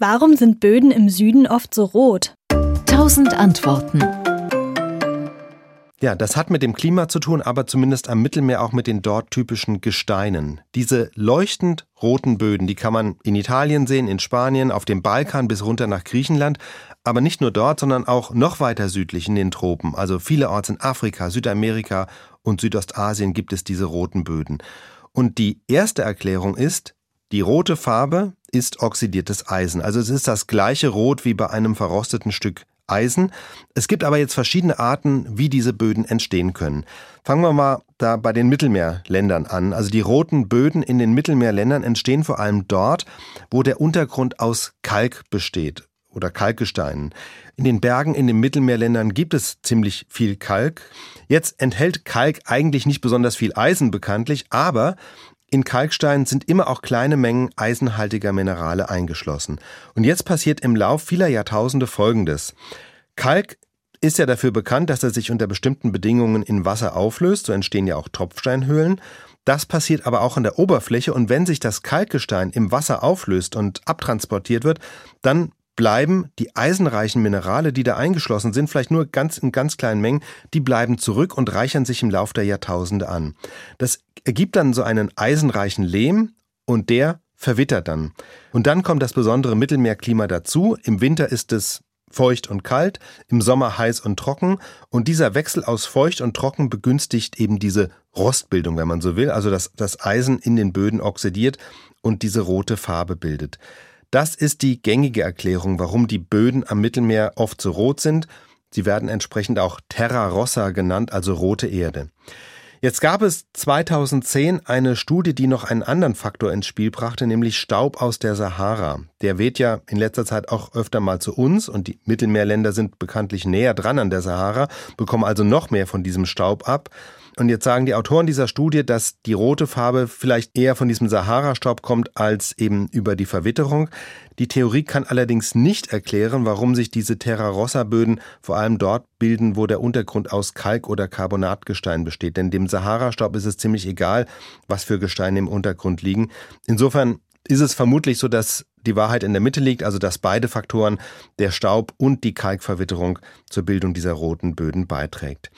Warum sind Böden im Süden oft so rot? Tausend Antworten. Ja, das hat mit dem Klima zu tun, aber zumindest am Mittelmeer auch mit den dort typischen Gesteinen. Diese leuchtend roten Böden, die kann man in Italien sehen, in Spanien, auf dem Balkan bis runter nach Griechenland, aber nicht nur dort, sondern auch noch weiter südlich in den Tropen. Also vielerorts in Afrika, Südamerika und Südostasien gibt es diese roten Böden. Und die erste Erklärung ist, die rote Farbe ist oxidiertes Eisen. Also es ist das gleiche Rot wie bei einem verrosteten Stück Eisen. Es gibt aber jetzt verschiedene Arten, wie diese Böden entstehen können. Fangen wir mal da bei den Mittelmeerländern an. Also die roten Böden in den Mittelmeerländern entstehen vor allem dort, wo der Untergrund aus Kalk besteht oder Kalkgesteinen. In den Bergen in den Mittelmeerländern gibt es ziemlich viel Kalk. Jetzt enthält Kalk eigentlich nicht besonders viel Eisen bekanntlich, aber in Kalkstein sind immer auch kleine Mengen eisenhaltiger Minerale eingeschlossen. Und jetzt passiert im Lauf vieler Jahrtausende Folgendes. Kalk ist ja dafür bekannt, dass er sich unter bestimmten Bedingungen in Wasser auflöst, so entstehen ja auch Tropfsteinhöhlen. Das passiert aber auch an der Oberfläche und wenn sich das Kalkgestein im Wasser auflöst und abtransportiert wird, dann bleiben die eisenreichen Minerale, die da eingeschlossen sind, vielleicht nur ganz in ganz kleinen Mengen, die bleiben zurück und reichern sich im Laufe der Jahrtausende an. Das ergibt dann so einen eisenreichen Lehm und der verwittert dann. Und dann kommt das besondere Mittelmeerklima dazu. Im Winter ist es feucht und kalt, im Sommer heiß und trocken und dieser Wechsel aus feucht und trocken begünstigt eben diese Rostbildung, wenn man so will, also dass das Eisen in den Böden oxidiert und diese rote Farbe bildet. Das ist die gängige Erklärung, warum die Böden am Mittelmeer oft so rot sind. Sie werden entsprechend auch Terra Rossa genannt, also rote Erde. Jetzt gab es 2010 eine Studie, die noch einen anderen Faktor ins Spiel brachte, nämlich Staub aus der Sahara. Der weht ja in letzter Zeit auch öfter mal zu uns und die Mittelmeerländer sind bekanntlich näher dran an der Sahara, bekommen also noch mehr von diesem Staub ab. Und jetzt sagen die Autoren dieser Studie, dass die rote Farbe vielleicht eher von diesem Sahara-Staub kommt als eben über die Verwitterung. Die Theorie kann allerdings nicht erklären, warum sich diese Terra-Rossa-Böden vor allem dort bilden, wo der Untergrund aus Kalk- oder Carbonatgestein besteht. Denn dem Sahara-Staub ist es ziemlich egal, was für Gesteine im Untergrund liegen. Insofern ist es vermutlich so, dass die Wahrheit in der Mitte liegt, also dass beide Faktoren, der Staub und die Kalkverwitterung, zur Bildung dieser roten Böden beiträgt.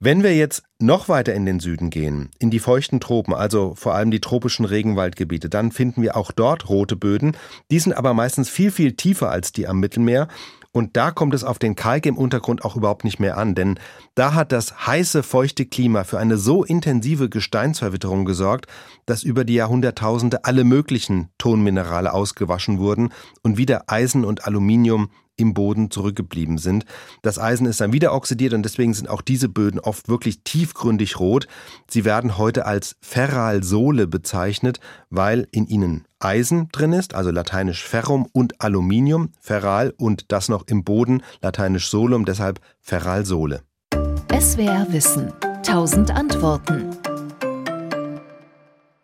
Wenn wir jetzt noch weiter in den Süden gehen, in die feuchten Tropen, also vor allem die tropischen Regenwaldgebiete, dann finden wir auch dort rote Böden. Die sind aber meistens viel, viel tiefer als die am Mittelmeer. Und da kommt es auf den Kalk im Untergrund auch überhaupt nicht mehr an, denn da hat das heiße, feuchte Klima für eine so intensive Gesteinsverwitterung gesorgt, dass über die Jahrhunderttausende alle möglichen Tonminerale ausgewaschen wurden und wieder Eisen und Aluminium im Boden zurückgeblieben sind. Das Eisen ist dann wieder oxidiert und deswegen sind auch diese Böden oft wirklich tiefgründig rot. Sie werden heute als Ferralsole bezeichnet, weil in ihnen Eisen drin ist, also lateinisch Ferrum und Aluminium, Ferral und das noch im Boden, lateinisch Solum, deshalb Ferralsole. SWR Wissen. Tausend Antworten.